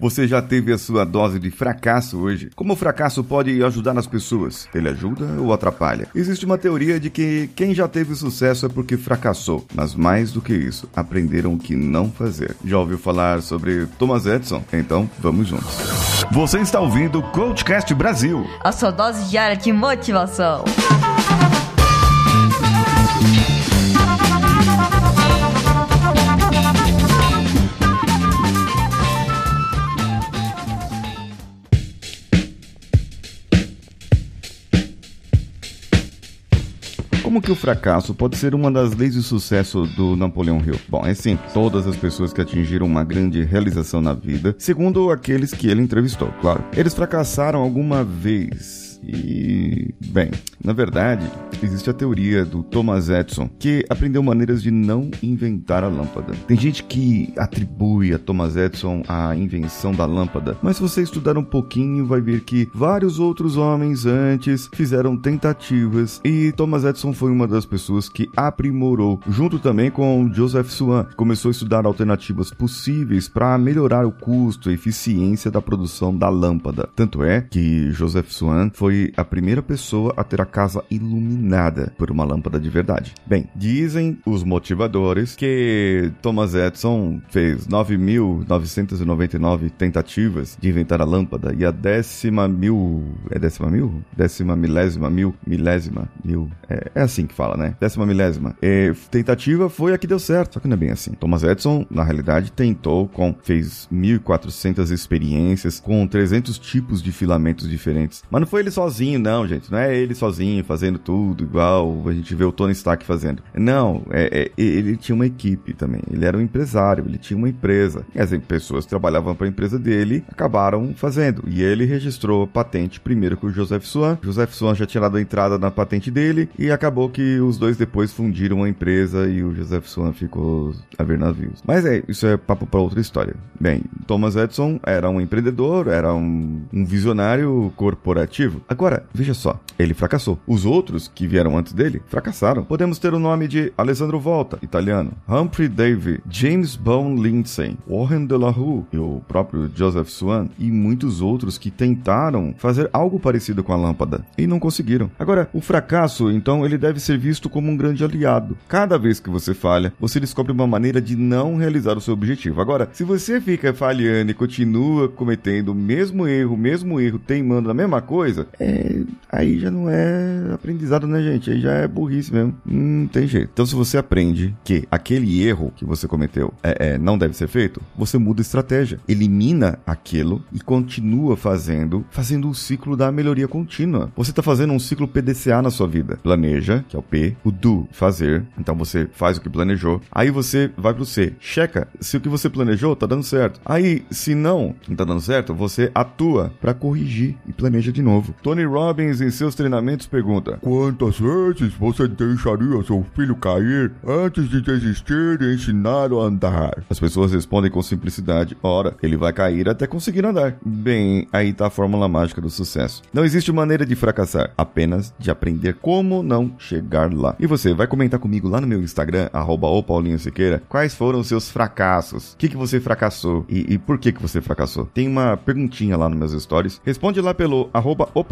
Você já teve a sua dose de fracasso hoje? Como o fracasso pode ajudar as pessoas? Ele ajuda ou atrapalha? Existe uma teoria de que quem já teve sucesso é porque fracassou, mas mais do que isso, aprenderam o que não fazer. Já ouviu falar sobre Thomas Edison? Então, vamos juntos. Você está ouvindo o Coachcast Brasil. A sua dose diária de motivação. Como que o fracasso pode ser uma das leis de sucesso do Napoleão Hill? Bom, é sim, todas as pessoas que atingiram uma grande realização na vida, segundo aqueles que ele entrevistou, claro. Eles fracassaram alguma vez e, bem, na verdade, existe a teoria do Thomas Edison, que aprendeu maneiras de não inventar a lâmpada. Tem gente que atribui a Thomas Edison a invenção da lâmpada, mas se você estudar um pouquinho, vai ver que vários outros homens antes fizeram tentativas e Thomas Edison foi uma das pessoas que aprimorou, junto também com Joseph Swan, que começou a estudar alternativas possíveis para melhorar o custo e eficiência da produção da lâmpada. Tanto é que Joseph Swan foi foi a primeira pessoa a ter a casa iluminada por uma lâmpada de verdade. Bem, dizem os motivadores que Thomas Edison fez 9.999 tentativas de inventar a lâmpada e a décima mil. É décima mil? Décima milésima mil? Milésima mil. É, é assim que fala, né? Décima milésima. Tentativa foi a que deu certo, só que não é bem assim. Thomas Edison, na realidade, tentou com. fez 1.400 experiências com 300 tipos de filamentos diferentes. Mas não foi ele sozinho, não, gente. Não é ele sozinho fazendo tudo igual a gente vê o Tony Stark fazendo. Não, é, é, ele tinha uma equipe também. Ele era um empresário, ele tinha uma empresa. E as pessoas que trabalhavam para a empresa dele acabaram fazendo. E ele registrou a patente primeiro com o Joseph Swan. Joseph Swan já tinha dado a entrada na patente dele e acabou que os dois depois fundiram a empresa e o Joseph Swan ficou a ver navios. Mas é, isso é papo para outra história. Bem, Thomas Edison era um empreendedor, era um, um visionário corporativo. Agora, veja só, ele fracassou. Os outros que vieram antes dele fracassaram. Podemos ter o nome de Alessandro Volta, italiano, Humphrey Davy, James Bone Lindsay, Warren de la Rue e o próprio Joseph Swan e muitos outros que tentaram fazer algo parecido com a lâmpada e não conseguiram. Agora, o fracasso, então, ele deve ser visto como um grande aliado. Cada vez que você falha, você descobre uma maneira de não realizar o seu objetivo. Agora, se você fica falhando e continua cometendo o mesmo erro, o mesmo erro, teimando na mesma coisa, é, aí já não é aprendizado, né, gente? Aí já é burrice mesmo. Não tem jeito. Então, se você aprende que aquele erro que você cometeu é, é, não deve ser feito, você muda a estratégia. Elimina aquilo e continua fazendo, fazendo o ciclo da melhoria contínua. Você está fazendo um ciclo PDCA na sua vida. Planeja, que é o P, o do, fazer. Então você faz o que planejou. Aí você vai pro C. Checa se o que você planejou tá dando certo. Aí, se não, não tá dando certo, você atua para corrigir e planeja de novo. Tony Robbins, em seus treinamentos, pergunta: Quantas vezes você deixaria seu filho cair antes de desistir e ensiná-lo a andar? As pessoas respondem com simplicidade: Ora, ele vai cair até conseguir andar. Bem, aí tá a fórmula mágica do sucesso. Não existe maneira de fracassar, apenas de aprender como não chegar lá. E você vai comentar comigo lá no meu Instagram, arroba Siqueira, quais foram os seus fracassos? O que, que você fracassou e, e por que, que você fracassou? Tem uma perguntinha lá nos meus stories. Responde lá pelo arroba